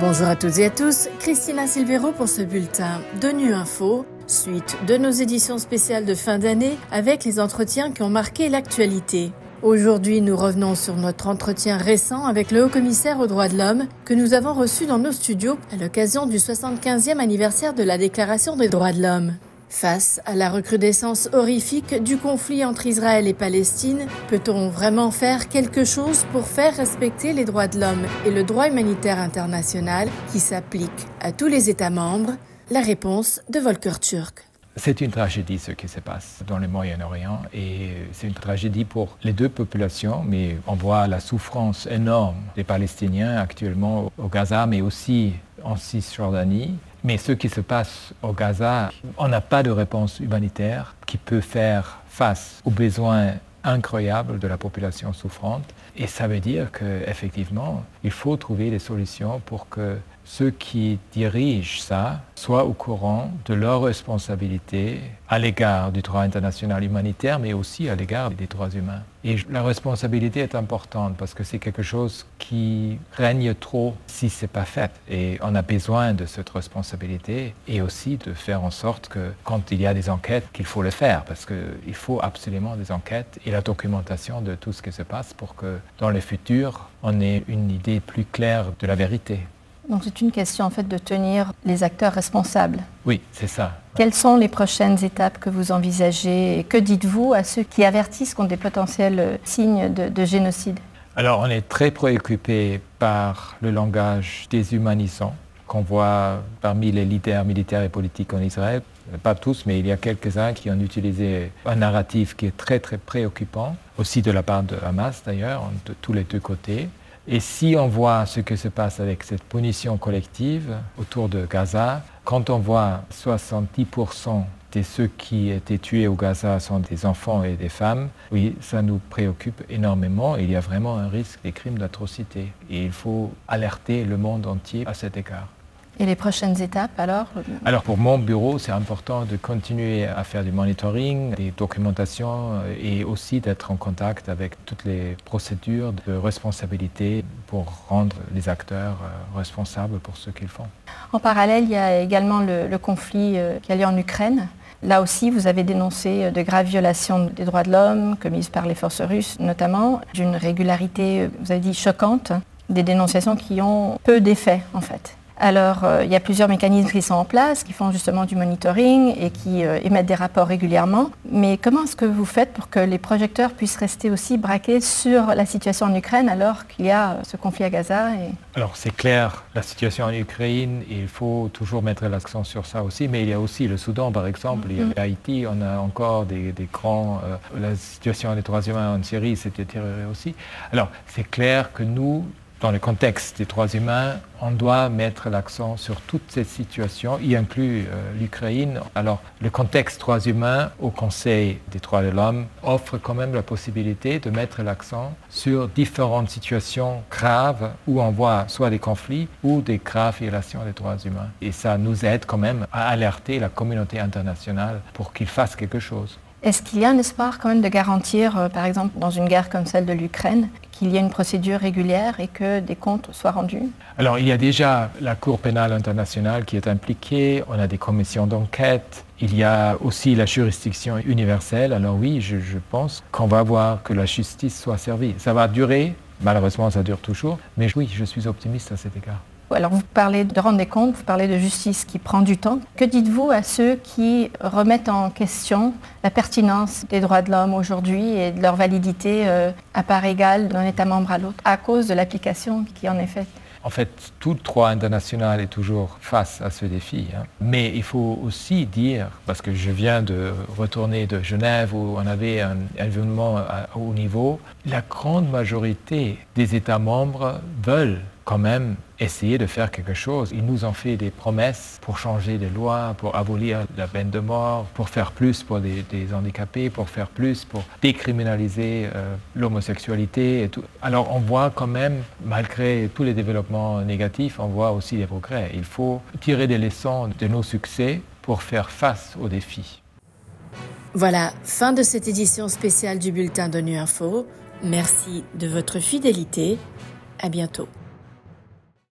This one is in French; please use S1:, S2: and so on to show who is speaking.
S1: Bonjour à toutes et à tous, Christina Silvero pour ce bulletin de Nu Info, suite de nos éditions spéciales de fin d'année avec les entretiens qui ont marqué l'actualité. Aujourd'hui, nous revenons sur notre entretien récent avec le haut-commissaire aux droits de l'homme que nous avons reçu dans nos studios à l'occasion du 75e anniversaire de la Déclaration des droits de l'homme. Face à la recrudescence horrifique du conflit entre Israël et Palestine, peut-on vraiment faire quelque chose pour faire respecter les droits de l'homme et le droit humanitaire international qui s'applique à tous les États membres? La réponse de Volker Turk.
S2: C'est une tragédie ce qui se passe dans le Moyen-Orient et c'est une tragédie pour les deux populations, mais on voit la souffrance énorme des Palestiniens actuellement au Gaza, mais aussi en Cisjordanie. Mais ce qui se passe au Gaza, on n'a pas de réponse humanitaire qui peut faire face aux besoins incroyables de la population souffrante. Et ça veut dire qu'effectivement, il faut trouver des solutions pour que ceux qui dirigent ça soient au courant de leurs responsabilités à l'égard du droit international humanitaire, mais aussi à l'égard des droits humains. Et la responsabilité est importante parce que c'est quelque chose qui règne trop si ce n'est pas fait. Et on a besoin de cette responsabilité et aussi de faire en sorte que quand il y a des enquêtes, qu'il faut le faire parce qu'il faut absolument des enquêtes et la documentation de tout ce qui se passe pour que dans le futur, on ait une idée plus claire de la vérité.
S3: Donc c'est une question en fait de tenir les acteurs responsables.
S2: Oui, c'est ça.
S3: Quelles sont les prochaines étapes que vous envisagez et que dites-vous à ceux qui avertissent contre des potentiels signes de, de génocide?
S2: Alors on est très préoccupé par le langage déshumanisant qu'on voit parmi les leaders militaires et politiques en Israël. Pas tous, mais il y a quelques-uns qui ont utilisé un narratif qui est très très préoccupant, aussi de la part de Hamas d'ailleurs, de tous les deux côtés. Et si on voit ce qui se passe avec cette punition collective autour de Gaza, quand on voit 70% de ceux qui étaient tués au Gaza sont des enfants et des femmes, oui, ça nous préoccupe énormément. Il y a vraiment un risque des crimes d'atrocité. Et il faut alerter le monde entier à cet égard.
S3: Et les prochaines étapes alors
S2: Alors pour mon bureau, c'est important de continuer à faire du monitoring, des documentations euh, et aussi d'être en contact avec toutes les procédures de responsabilité pour rendre les acteurs euh, responsables pour ce qu'ils font.
S3: En parallèle, il y a également le, le conflit euh, qui a lieu en Ukraine. Là aussi, vous avez dénoncé de graves violations des droits de l'homme commises par les forces russes, notamment d'une régularité, vous avez dit, choquante, des dénonciations qui ont peu d'effet en fait. Alors, euh, il y a plusieurs mécanismes qui sont en place, qui font justement du monitoring et qui euh, émettent des rapports régulièrement. Mais comment est-ce que vous faites pour que les projecteurs puissent rester aussi braqués sur la situation en Ukraine alors qu'il y a euh, ce conflit à Gaza et...
S2: Alors, c'est clair, la situation en Ukraine, il faut toujours mettre l'accent sur ça aussi, mais il y a aussi le Soudan, par exemple, il y a Haïti, on a encore des, des grands... la situation des droits humains en Syrie s'est détériorée aussi. Alors, c'est clair que nous, dans le contexte des droits humains, on doit mettre l'accent sur toutes ces situations, y inclut euh, l'Ukraine. Alors, le contexte droits humains au Conseil des droits de l'homme offre quand même la possibilité de mettre l'accent sur différentes situations graves où on voit soit des conflits ou des graves violations des droits humains. Et ça nous aide quand même à alerter la communauté internationale pour qu'il fasse quelque chose.
S3: Est-ce qu'il y a un espoir quand même de garantir, euh, par exemple, dans une guerre comme celle de l'Ukraine, qu'il y ait une procédure régulière et que des comptes soient rendus?
S2: Alors, il y a déjà la Cour pénale internationale qui est impliquée, on a des commissions d'enquête, il y a aussi la juridiction universelle. Alors oui, je, je pense qu'on va voir que la justice soit servie. Ça va durer, malheureusement ça dure toujours, mais oui, je suis optimiste à cet égard.
S3: Alors vous parlez de rendre des comptes, vous parlez de justice qui prend du temps. Que dites-vous à ceux qui remettent en question la pertinence des droits de l'homme aujourd'hui et de leur validité euh, à part égale d'un État membre à l'autre à cause de l'application qui en est faite?
S2: En fait, tout droit international est toujours face à ce défi. Hein. Mais il faut aussi dire, parce que je viens de retourner de Genève où on avait un événement à haut niveau, la grande majorité des États membres veulent quand même essayer de faire quelque chose. Ils nous ont fait des promesses pour changer les lois, pour abolir la peine de mort, pour faire plus pour des, des handicapés, pour faire plus pour décriminaliser euh, l'homosexualité. Alors on voit quand même, malgré tous les développements négatifs, on voit aussi des progrès. Il faut tirer des leçons de nos succès pour faire face aux défis.
S1: Voilà, fin de cette édition spéciale du bulletin de Nu Info. Merci de votre fidélité. À bientôt.